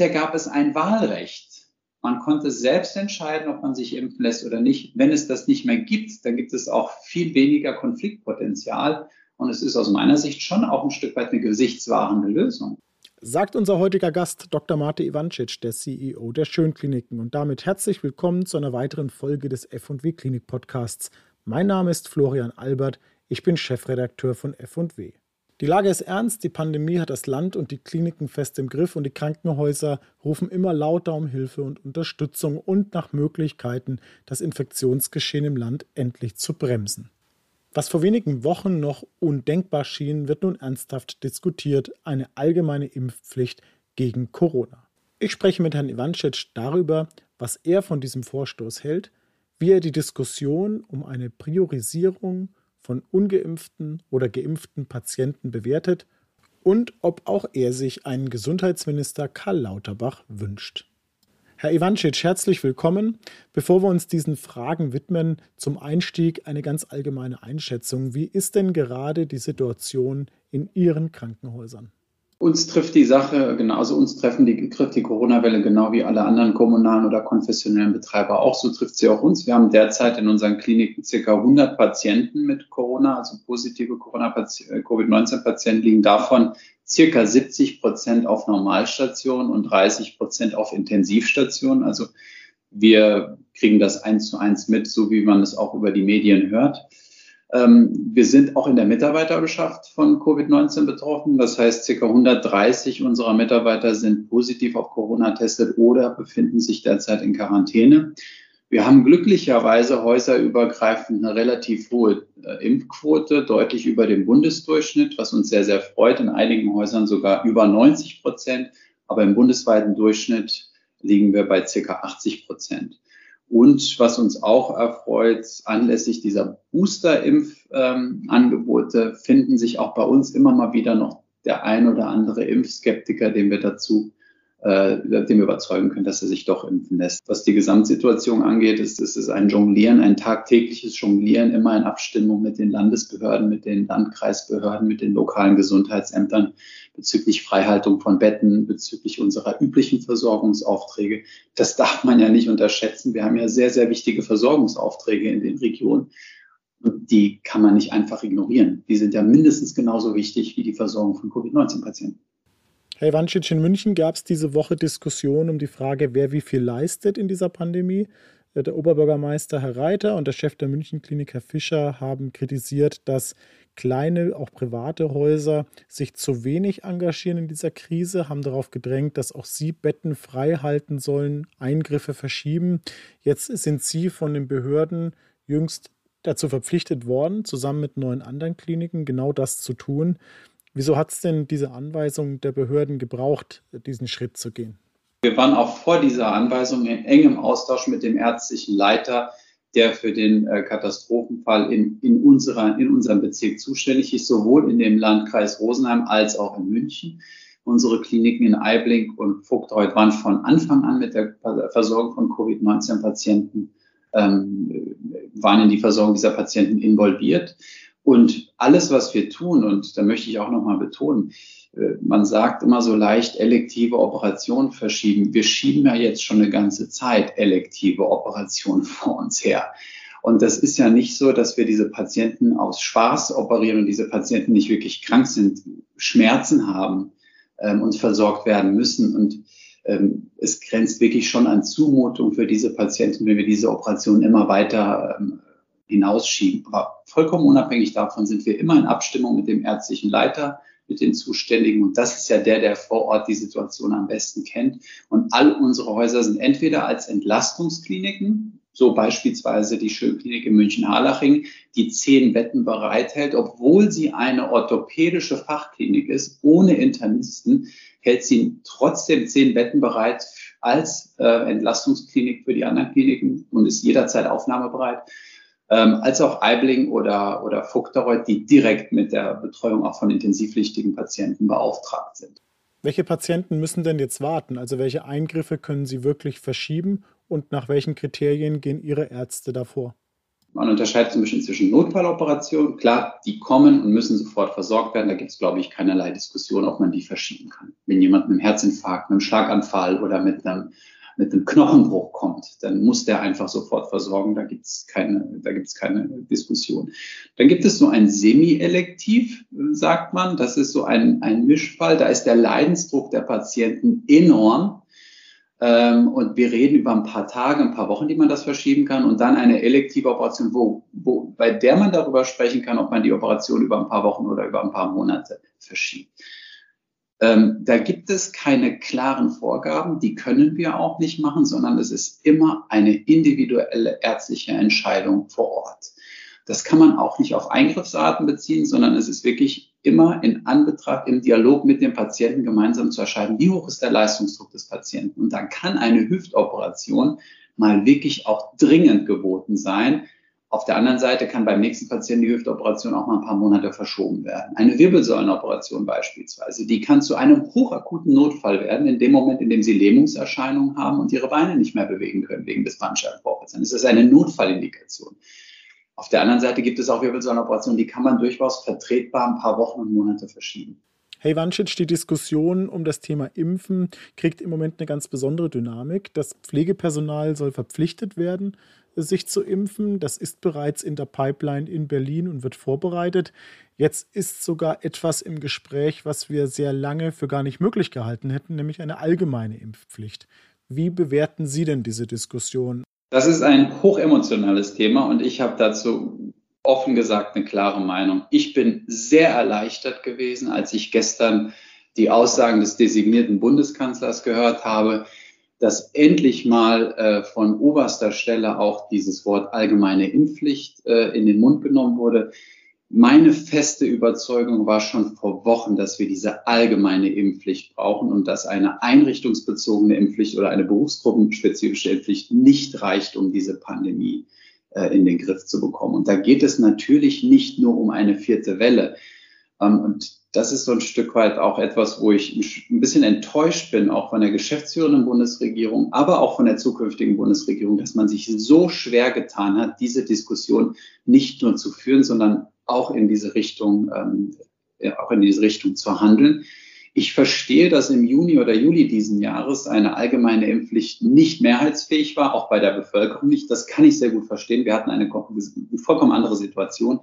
bisher gab es ein Wahlrecht. Man konnte selbst entscheiden, ob man sich impfen lässt oder nicht. Wenn es das nicht mehr gibt, dann gibt es auch viel weniger Konfliktpotenzial. Und es ist aus meiner Sicht schon auch ein Stück weit eine gesichtswahrende Lösung. Sagt unser heutiger Gast Dr. Mate Ivancic, der CEO der Schönkliniken. Und damit herzlich willkommen zu einer weiteren Folge des F&W Klinik Podcasts. Mein Name ist Florian Albert. Ich bin Chefredakteur von F&W. Die Lage ist ernst, die Pandemie hat das Land und die Kliniken fest im Griff und die Krankenhäuser rufen immer lauter um Hilfe und Unterstützung und nach Möglichkeiten, das Infektionsgeschehen im Land endlich zu bremsen. Was vor wenigen Wochen noch undenkbar schien, wird nun ernsthaft diskutiert, eine allgemeine Impfpflicht gegen Corona. Ich spreche mit Herrn Ivancic darüber, was er von diesem Vorstoß hält, wie er die Diskussion um eine Priorisierung von ungeimpften oder geimpften Patienten bewertet und ob auch er sich einen Gesundheitsminister Karl Lauterbach wünscht. Herr Ivancic, herzlich willkommen. Bevor wir uns diesen Fragen widmen, zum Einstieg eine ganz allgemeine Einschätzung. Wie ist denn gerade die Situation in Ihren Krankenhäusern? Uns trifft die Sache, genauso uns treffen die, trifft die Corona-Welle genau wie alle anderen kommunalen oder konfessionellen Betreiber auch. So trifft sie auch uns. Wir haben derzeit in unseren Kliniken circa 100 Patienten mit Corona, also positive äh, Covid-19-Patienten liegen davon circa 70 Prozent auf Normalstationen und 30 Prozent auf Intensivstationen. Also wir kriegen das eins zu eins mit, so wie man es auch über die Medien hört. Ähm, wir sind auch in der Mitarbeiterschaft von Covid-19 betroffen. Das heißt, ca. 130 unserer Mitarbeiter sind positiv auf Corona testet oder befinden sich derzeit in Quarantäne. Wir haben glücklicherweise häuserübergreifend eine relativ hohe äh, Impfquote, deutlich über dem Bundesdurchschnitt, was uns sehr, sehr freut. In einigen Häusern sogar über 90 Prozent, aber im bundesweiten Durchschnitt liegen wir bei ca. 80 Prozent. Und was uns auch erfreut, anlässlich dieser Booster-Impfangebote finden sich auch bei uns immer mal wieder noch der ein oder andere Impfskeptiker, den wir dazu äh, dem überzeugen können, dass er sich doch impfen lässt. Was die Gesamtsituation angeht, ist, ist es ein Jonglieren, ein tagtägliches Jonglieren, immer in Abstimmung mit den Landesbehörden, mit den Landkreisbehörden, mit den lokalen Gesundheitsämtern bezüglich Freihaltung von Betten, bezüglich unserer üblichen Versorgungsaufträge. Das darf man ja nicht unterschätzen. Wir haben ja sehr, sehr wichtige Versorgungsaufträge in den Regionen. Und die kann man nicht einfach ignorieren. Die sind ja mindestens genauso wichtig wie die Versorgung von Covid-19-Patienten. Herr Ivancic, in München gab es diese Woche Diskussionen um die Frage, wer wie viel leistet in dieser Pandemie. Äh, der Oberbürgermeister Herr Reiter und der Chef der Münchenklinik Herr Fischer haben kritisiert, dass kleine, auch private Häuser sich zu wenig engagieren in dieser Krise, haben darauf gedrängt, dass auch sie Betten frei halten sollen, Eingriffe verschieben. Jetzt sind sie von den Behörden jüngst dazu verpflichtet worden, zusammen mit neun anderen Kliniken genau das zu tun. Wieso hat es denn diese Anweisung der Behörden gebraucht, diesen Schritt zu gehen? Wir waren auch vor dieser Anweisung in engem Austausch mit dem ärztlichen Leiter, der für den äh, Katastrophenfall in, in, unserer, in unserem Bezirk zuständig ist, sowohl in dem Landkreis Rosenheim als auch in München. Unsere Kliniken in Eibling und Vogtreuth waren von Anfang an mit der Versorgung von Covid-19-Patienten, ähm, waren in die Versorgung dieser Patienten involviert. Und alles, was wir tun, und da möchte ich auch nochmal betonen, äh, man sagt immer so leicht elektive Operationen verschieben. Wir schieben ja jetzt schon eine ganze Zeit elektive Operationen vor uns her. Und das ist ja nicht so, dass wir diese Patienten aus Spaß operieren und diese Patienten nicht wirklich krank sind, Schmerzen haben ähm, und versorgt werden müssen. Und ähm, es grenzt wirklich schon an Zumutung für diese Patienten, wenn wir diese Operation immer weiter ähm, hinausschieben. Aber vollkommen unabhängig davon sind wir immer in Abstimmung mit dem ärztlichen Leiter, mit den Zuständigen. Und das ist ja der, der vor Ort die Situation am besten kennt. Und all unsere Häuser sind entweder als Entlastungskliniken, so beispielsweise die Schönklinik in München-Harlaching, die zehn Betten bereithält, obwohl sie eine orthopädische Fachklinik ist, ohne Internisten, hält sie trotzdem zehn Betten bereit als äh, Entlastungsklinik für die anderen Kliniken und ist jederzeit aufnahmebereit ähm, als auch Eibling oder, oder Vogtereuth, die direkt mit der Betreuung auch von intensivpflichtigen Patienten beauftragt sind. Welche Patienten müssen denn jetzt warten? Also welche Eingriffe können Sie wirklich verschieben und nach welchen Kriterien gehen Ihre Ärzte davor? Man unterscheidet zum Beispiel zwischen Notfalloperationen. Klar, die kommen und müssen sofort versorgt werden. Da gibt es, glaube ich, keinerlei Diskussion, ob man die verschieben kann. Wenn jemand mit einem Herzinfarkt, mit einem Schlaganfall oder mit einem, mit einem Knochenbruch kommt, dann muss der einfach sofort versorgen. Da gibt es keine, da gibt's keine Diskussion. Dann gibt es so ein Semi-Elektiv, sagt man. Das ist so ein, ein Mischfall. Da ist der Leidensdruck der Patienten enorm ähm, und wir reden über ein paar Tage, ein paar Wochen, die man das verschieben kann. Und dann eine elektive Operation, wo, wo, bei der man darüber sprechen kann, ob man die Operation über ein paar Wochen oder über ein paar Monate verschiebt. Ähm, da gibt es keine klaren Vorgaben, die können wir auch nicht machen, sondern es ist immer eine individuelle ärztliche Entscheidung vor Ort. Das kann man auch nicht auf Eingriffsarten beziehen, sondern es ist wirklich immer in Anbetracht, im Dialog mit dem Patienten gemeinsam zu entscheiden, wie hoch ist der Leistungsdruck des Patienten. Und dann kann eine Hüftoperation mal wirklich auch dringend geboten sein. Auf der anderen Seite kann beim nächsten Patienten die Hüftoperation auch mal ein paar Monate verschoben werden. Eine Wirbelsäulenoperation beispielsweise, die kann zu einem hochakuten Notfall werden, in dem Moment, in dem Sie Lähmungserscheinungen haben und Ihre Beine nicht mehr bewegen können wegen des Bandscheibenvorfalls. Dann ist das eine Notfallindikation. Auf der anderen Seite gibt es auch Wirbelsäulenoperationen, die kann man durchaus vertretbar ein paar Wochen und Monate verschieben. Hey Wancic, die Diskussion um das Thema Impfen kriegt im Moment eine ganz besondere Dynamik. Das Pflegepersonal soll verpflichtet werden, sich zu impfen. Das ist bereits in der Pipeline in Berlin und wird vorbereitet. Jetzt ist sogar etwas im Gespräch, was wir sehr lange für gar nicht möglich gehalten hätten, nämlich eine allgemeine Impfpflicht. Wie bewerten Sie denn diese Diskussion? Das ist ein hochemotionales Thema und ich habe dazu offen gesagt eine klare Meinung. Ich bin sehr erleichtert gewesen, als ich gestern die Aussagen des designierten Bundeskanzlers gehört habe, dass endlich mal äh, von oberster Stelle auch dieses Wort allgemeine Impfpflicht äh, in den Mund genommen wurde. Meine feste Überzeugung war schon vor Wochen, dass wir diese allgemeine Impfpflicht brauchen und dass eine einrichtungsbezogene Impfpflicht oder eine berufsgruppenspezifische Impfpflicht nicht reicht, um diese Pandemie äh, in den Griff zu bekommen. Und da geht es natürlich nicht nur um eine vierte Welle. Ähm, und das ist so ein Stück weit auch etwas, wo ich ein bisschen enttäuscht bin, auch von der geschäftsführenden Bundesregierung, aber auch von der zukünftigen Bundesregierung, dass man sich so schwer getan hat, diese Diskussion nicht nur zu führen, sondern auch in diese Richtung, ähm, auch in diese Richtung zu handeln. Ich verstehe, dass im Juni oder Juli diesen Jahres eine allgemeine Impfpflicht nicht mehrheitsfähig war, auch bei der Bevölkerung nicht. Das kann ich sehr gut verstehen. Wir hatten eine vollkommen andere Situation.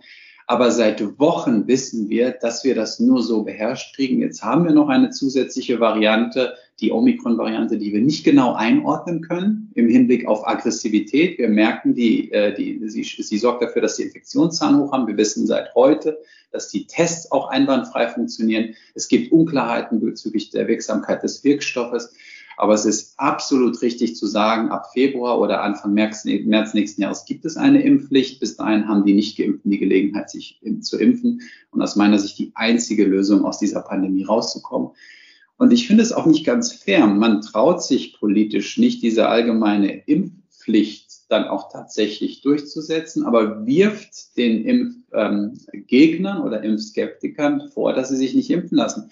Aber seit Wochen wissen wir, dass wir das nur so beherrscht kriegen. Jetzt haben wir noch eine zusätzliche Variante, die Omikron-Variante, die wir nicht genau einordnen können im Hinblick auf Aggressivität. Wir merken, die, äh, die, sie, sie sorgt dafür, dass die Infektionszahlen hoch haben. Wir wissen seit heute, dass die Tests auch einwandfrei funktionieren. Es gibt Unklarheiten bezüglich der Wirksamkeit des Wirkstoffes. Aber es ist absolut richtig zu sagen, ab Februar oder Anfang März, März nächsten Jahres gibt es eine Impfpflicht. Bis dahin haben die Nicht-Geimpften die Gelegenheit, sich zu impfen. Und aus meiner Sicht die einzige Lösung, aus dieser Pandemie rauszukommen. Und ich finde es auch nicht ganz fair. Man traut sich politisch nicht, diese allgemeine Impfpflicht dann auch tatsächlich durchzusetzen, aber wirft den Impfgegnern ähm, oder Impfskeptikern vor, dass sie sich nicht impfen lassen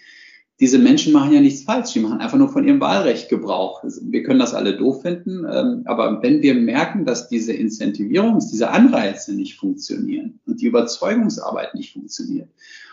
diese Menschen machen ja nichts falsch, die machen einfach nur von ihrem Wahlrecht Gebrauch. Wir können das alle doof finden, ähm, aber wenn wir merken, dass diese Incentivierungs-, diese Anreize nicht funktionieren und die Überzeugungsarbeit nicht funktioniert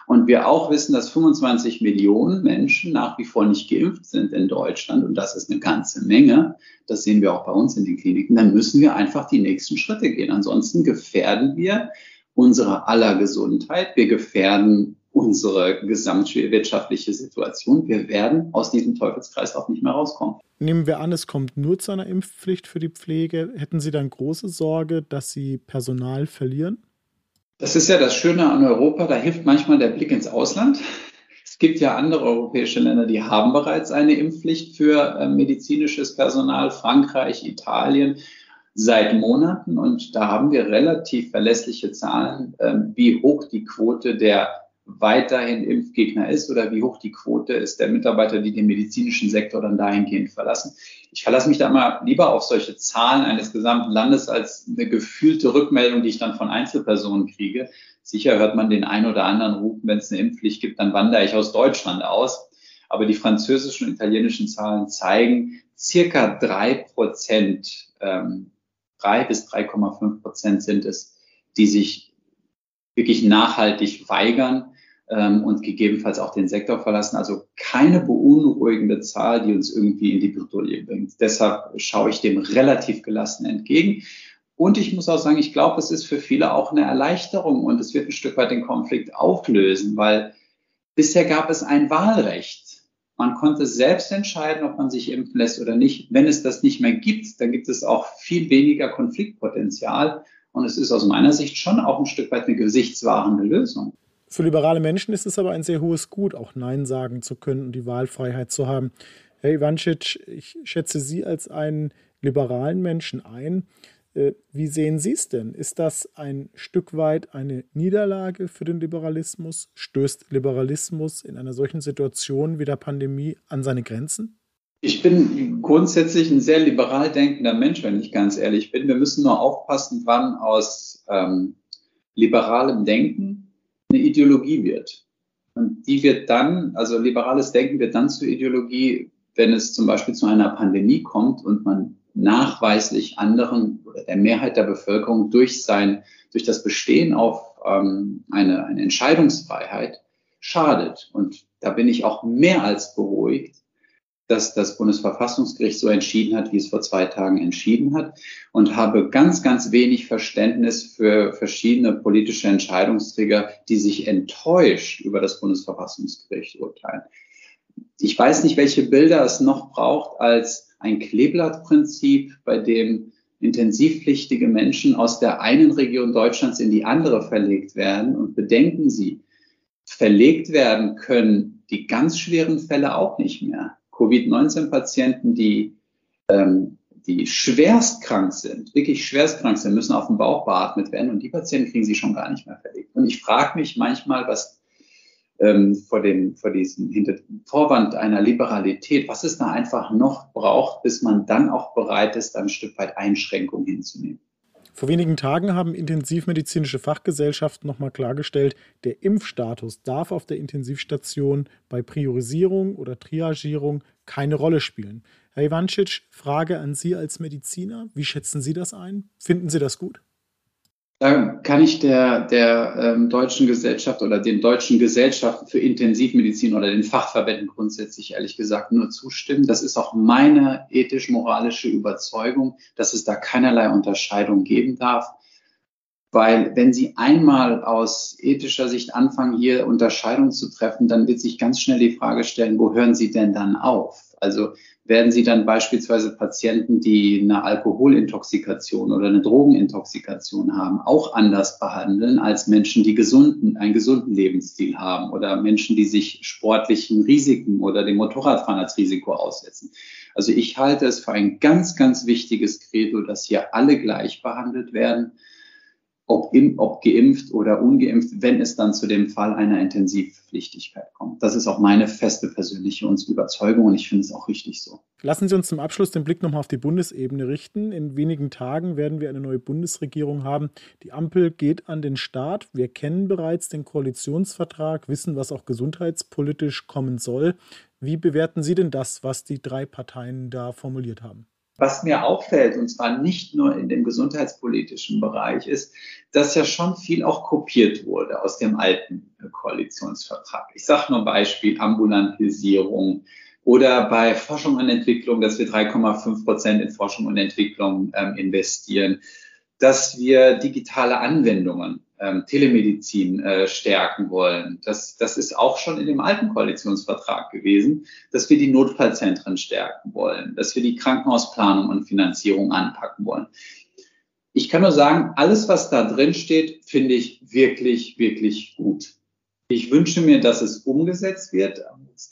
und wir auch wissen, dass 25 Millionen Menschen nach wie vor nicht geimpft sind in Deutschland und das ist eine ganze Menge, das sehen wir auch bei uns in den Kliniken, dann müssen wir einfach die nächsten Schritte gehen. Ansonsten gefährden wir unsere aller Gesundheit, wir gefährden unsere gesamtwirtschaftliche Situation. Wir werden aus diesem Teufelskreislauf nicht mehr rauskommen. Nehmen wir an, es kommt nur zu einer Impfpflicht für die Pflege. Hätten Sie dann große Sorge, dass Sie Personal verlieren? Das ist ja das Schöne an Europa, da hilft manchmal der Blick ins Ausland. Es gibt ja andere europäische Länder, die haben bereits eine Impfpflicht für äh, medizinisches Personal, Frankreich, Italien seit Monaten. Und da haben wir relativ verlässliche Zahlen, äh, wie hoch die Quote der weiterhin Impfgegner ist oder wie hoch die Quote ist der Mitarbeiter, die den medizinischen Sektor dann dahingehend verlassen. Ich verlasse mich da immer lieber auf solche Zahlen eines gesamten Landes als eine gefühlte Rückmeldung, die ich dann von Einzelpersonen kriege. Sicher hört man den einen oder anderen rufen, wenn es eine Impfpflicht gibt, dann wandere ich aus Deutschland aus. Aber die französischen und italienischen Zahlen zeigen, circa drei Prozent, ähm, drei bis 3,5 Prozent sind es, die sich wirklich nachhaltig weigern ähm, und gegebenenfalls auch den Sektor verlassen. Also keine beunruhigende Zahl, die uns irgendwie in die Bredouille bringt. Deshalb schaue ich dem relativ gelassen entgegen. Und ich muss auch sagen, ich glaube, es ist für viele auch eine Erleichterung und es wird ein Stück weit den Konflikt auflösen, weil bisher gab es ein Wahlrecht. Man konnte selbst entscheiden, ob man sich impfen lässt oder nicht. Wenn es das nicht mehr gibt, dann gibt es auch viel weniger Konfliktpotenzial. Und es ist aus meiner Sicht schon auch ein Stück weit eine gesichtswahrende Lösung. Für liberale Menschen ist es aber ein sehr hohes Gut, auch Nein sagen zu können und die Wahlfreiheit zu haben. Herr Ivancic, ich schätze Sie als einen liberalen Menschen ein. Äh, wie sehen Sie es denn? Ist das ein Stück weit eine Niederlage für den Liberalismus? Stößt Liberalismus in einer solchen Situation wie der Pandemie an seine Grenzen? Ich bin grundsätzlich ein sehr liberal denkender Mensch, wenn ich ganz ehrlich bin. Wir müssen nur aufpassen, wann aus ähm, liberalem Denken eine Ideologie wird. Und die wird dann, also liberales Denken wird dann zur Ideologie, wenn es zum Beispiel zu einer Pandemie kommt und man nachweislich anderen oder der Mehrheit der Bevölkerung durch sein, durch das Bestehen auf ähm, eine, eine Entscheidungsfreiheit schadet. Und da bin ich auch mehr als beruhigt, dass das Bundesverfassungsgericht so entschieden hat, wie es vor zwei Tagen entschieden hat und habe ganz, ganz wenig Verständnis für verschiedene politische Entscheidungsträger, die sich enttäuscht über das Bundesverfassungsgericht urteilen. Ich weiß nicht, welche Bilder es noch braucht als ein Kleeblattprinzip, bei dem intensivpflichtige Menschen aus der einen Region Deutschlands in die andere verlegt werden. Und bedenken Sie, verlegt werden können die ganz schweren Fälle auch nicht mehr. Covid-19-Patienten, die, ähm, die schwerst krank sind, wirklich schwerst krank sind, müssen auf dem Bauch beatmet werden und die Patienten kriegen sie schon gar nicht mehr verlegt. Und ich frage mich manchmal, was ähm, vor, dem, vor diesem hinter Vorwand einer Liberalität, was es da einfach noch braucht, bis man dann auch bereit ist, ein Stück weit Einschränkungen hinzunehmen. Vor wenigen Tagen haben intensivmedizinische Fachgesellschaften nochmal klargestellt, der Impfstatus darf auf der Intensivstation bei Priorisierung oder Triagierung keine Rolle spielen. Herr Ivancic, Frage an Sie als Mediziner. Wie schätzen Sie das ein? Finden Sie das gut? Da kann ich der, der ähm, deutschen Gesellschaft oder den deutschen Gesellschaften für Intensivmedizin oder den Fachverbänden grundsätzlich ehrlich gesagt nur zustimmen. Das ist auch meine ethisch-moralische Überzeugung, dass es da keinerlei Unterscheidung geben darf. Weil wenn Sie einmal aus ethischer Sicht anfangen, hier Unterscheidungen zu treffen, dann wird sich ganz schnell die Frage stellen, wo hören Sie denn dann auf? Also werden Sie dann beispielsweise Patienten, die eine Alkoholintoxikation oder eine Drogenintoxikation haben, auch anders behandeln als Menschen, die gesunden, einen gesunden Lebensstil haben oder Menschen, die sich sportlichen Risiken oder dem Motorradfahren als Risiko aussetzen. Also ich halte es für ein ganz, ganz wichtiges Credo, dass hier alle gleich behandelt werden ob, in, ob geimpft oder ungeimpft, wenn es dann zu dem Fall einer Intensivpflichtigkeit kommt. Das ist auch meine feste persönliche Überzeugung und ich finde es auch richtig so. Lassen Sie uns zum Abschluss den Blick nochmal auf die Bundesebene richten. In wenigen Tagen werden wir eine neue Bundesregierung haben. Die Ampel geht an den Start. Wir kennen bereits den Koalitionsvertrag, wissen, was auch gesundheitspolitisch kommen soll. Wie bewerten Sie denn das, was die drei Parteien da formuliert haben? Was mir auffällt, und zwar nicht nur in dem gesundheitspolitischen Bereich, ist, dass ja schon viel auch kopiert wurde aus dem alten Koalitionsvertrag. Ich sage nur Beispiel Ambulantisierung oder bei Forschung und Entwicklung, dass wir 3,5 Prozent in Forschung und Entwicklung ähm, investieren, dass wir digitale Anwendungen ähm, Telemedizin äh, stärken wollen. Das, das ist auch schon in dem alten Koalitionsvertrag gewesen, dass wir die Notfallzentren stärken wollen, dass wir die Krankenhausplanung und Finanzierung anpacken wollen. Ich kann nur sagen, alles, was da drin steht, finde ich wirklich, wirklich gut. Ich wünsche mir, dass es umgesetzt wird.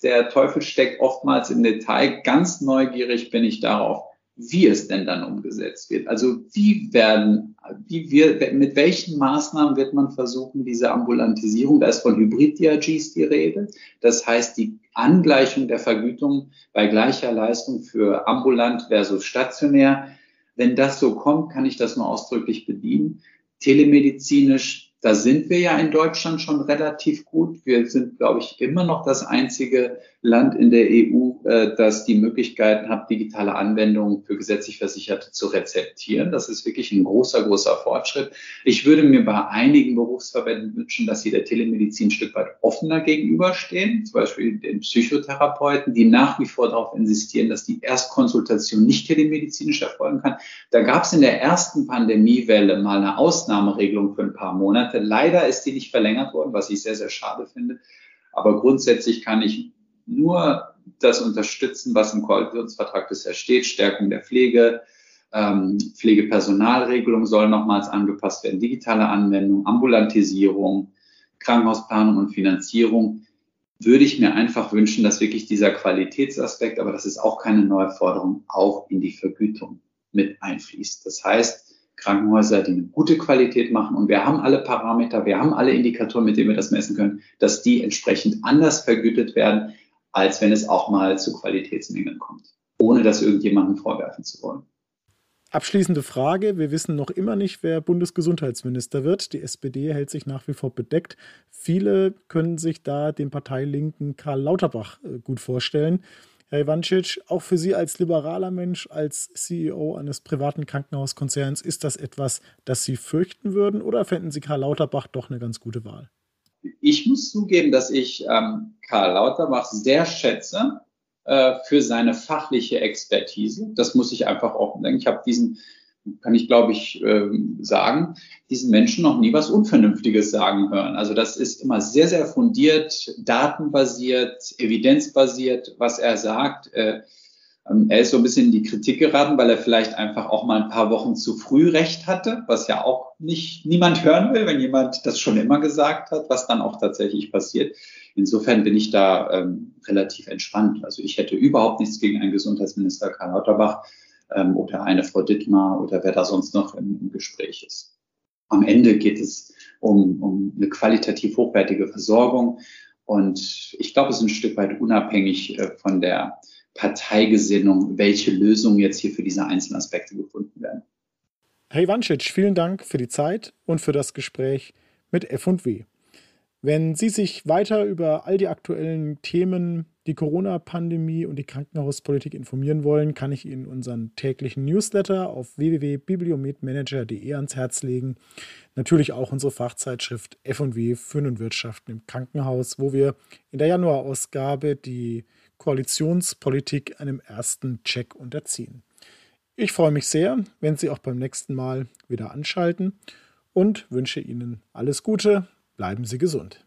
Der Teufel steckt oftmals im Detail. Ganz neugierig bin ich darauf, wie es denn dann umgesetzt wird. Also wie werden, wie wir, mit welchen Maßnahmen wird man versuchen, diese Ambulantisierung, da ist von Hybrid-DRGs die Rede, das heißt die Angleichung der Vergütung bei gleicher Leistung für ambulant versus stationär. Wenn das so kommt, kann ich das nur ausdrücklich bedienen. Telemedizinisch Da sind wir ja in Deutschland schon relativ gut. Wir sind, glaube ich, immer noch das einzige Land in der EU, äh, das die Möglichkeiten hat, digitale Anwendungen für gesetzlich Versicherte zu rezeptieren. Das ist wirklich ein großer, großer Fortschritt. Ich würde mir bei einigen Berufsverbänden wünschen, dass sie der Telemedizin ein Stück weit offener gegenüberstehen. Zum Beispiel den Psychotherapeuten, die nach wie vor darauf insistieren, dass die Erstkonsultation nicht telemedizinisch erfolgen kann. Da gab es in der ersten Pandemiewelle mal eine Ausnahmeregelung für ein paar Monate. Leider ist die nicht verlängert worden, was ich sehr, sehr schade finde. Aber grundsätzlich kann ich nur das unterstützen, was im Koalitionsvertrag bisher steht, Stärkung der Pflege, ähm, Pflegepersonalregelung soll nochmals angepasst werden, digitale Anwendung, Ambulantisierung, Krankenhausplanung und Finanzierung. Würde ich mir einfach wünschen, dass wirklich dieser Qualitätsaspekt, aber das ist auch keine neue Forderung, auch in die Vergütung mit einfließt. Das heißt, Krankenhäuser, die eine gute Qualität machen und wir haben alle Parameter, wir haben alle Indikatoren, mit denen wir das messen können, dass die entsprechend anders vergütet werden, als wenn es auch mal zu Qualitätsmängeln kommt, ohne das irgendjemandem vorwerfen zu wollen. Abschließende Frage. Wir wissen noch immer nicht, wer Bundesgesundheitsminister wird. Die SPD hält sich nach wie vor bedeckt. Viele können sich da den Parteilinken Karl Lauterbach äh, gut vorstellen. Herr Ivancic, auch für Sie als liberaler Mensch, als CEO eines privaten Krankenhauskonzerns, ist das etwas, das Sie fürchten würden oder fänden Sie Karl Lauterbach doch eine ganz gute Wahl? Ich muss zugeben, dass ich ähm, Karl Lauterbach sehr schätze äh, für seine fachliche Expertise. Das muss ich einfach auch denken. Ich habe diesen, kann ich glaube ich äh, sagen, diesen Menschen noch nie was Unvernünftiges sagen hören. Also das ist immer sehr, sehr fundiert, datenbasiert, evidenzbasiert, was er sagt. Äh, ähm, er ist so ein bisschen in die Kritik geraten, weil er vielleicht einfach auch mal ein paar Wochen zu früh recht hatte, was ja auch nicht niemand hören will, wenn jemand das schon immer gesagt hat, was dann auch tatsächlich passiert. Insofern bin ich da ähm, relativ entspannt. Also ich hätte überhaupt nichts gegen einen Gesundheitsminister Karl Lauterbach ähm, oder eine Frau Dittmar oder wer da sonst noch im, im Gespräch ist. Am Ende geht es um, um eine qualitativ hochwertige Versorgung. Und ich glaube, es ist ein Stück weit unabhängig äh, von der Parteigesinnung, welche Lösungen jetzt hier für diese einzelnen Aspekte gefunden werden. Herr Ivancic, vielen Dank für die Zeit und für das Gespräch mit F&W. Wenn Sie sich weiter über all die aktuellen Themen, die Corona-Pandemie und die Krankenhauspolitik informieren wollen, kann ich Ihnen unseren täglichen Newsletter auf www.bibliomedmanager.de ans Herz legen. Natürlich auch unsere Fachzeitschrift F&W Führen und Wirtschaften im Krankenhaus, wo wir in der Januarausgabe die Koalitionspolitik einem ersten Check unterziehen. Ich freue mich sehr, wenn Sie auch beim nächsten Mal wieder anschalten und wünsche Ihnen alles Gute, bleiben Sie gesund.